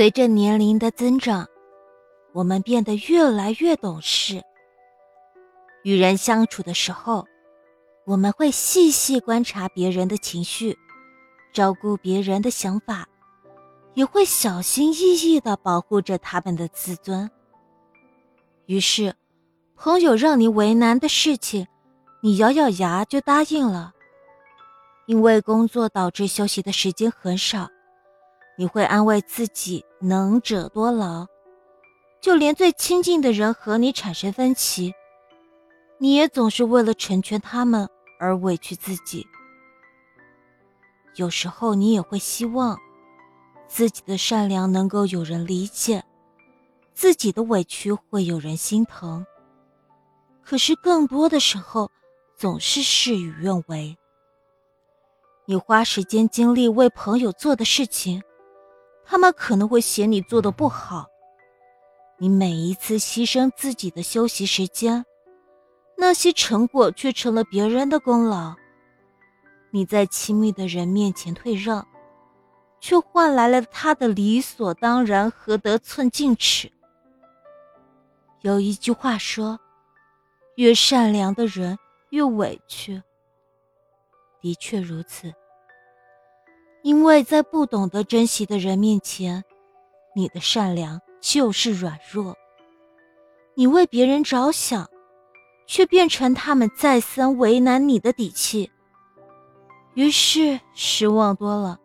随着年龄的增长，我们变得越来越懂事。与人相处的时候，我们会细细观察别人的情绪，照顾别人的想法，也会小心翼翼的保护着他们的自尊。于是，朋友让你为难的事情，你咬咬牙就答应了。因为工作导致休息的时间很少。你会安慰自己“能者多劳”，就连最亲近的人和你产生分歧，你也总是为了成全他们而委屈自己。有时候你也会希望自己的善良能够有人理解，自己的委屈会有人心疼。可是更多的时候，总是事与愿违。你花时间精力为朋友做的事情。他们可能会嫌你做的不好，你每一次牺牲自己的休息时间，那些成果却成了别人的功劳。你在亲密的人面前退让，却换来了他的理所当然和得寸进尺。有一句话说：“越善良的人越委屈。”的确如此。因为在不懂得珍惜的人面前，你的善良就是软弱。你为别人着想，却变成他们再三为难你的底气。于是失望多了，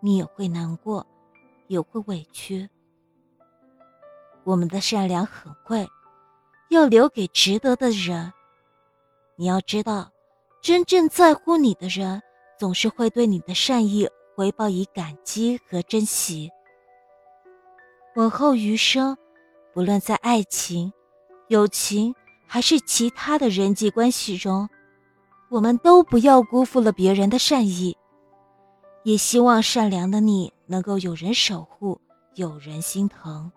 你也会难过，也会委屈。我们的善良很贵，要留给值得的人。你要知道，真正在乎你的人，总是会对你的善意。回报以感激和珍惜。往后余生，不论在爱情、友情还是其他的人际关系中，我们都不要辜负了别人的善意。也希望善良的你能够有人守护，有人心疼。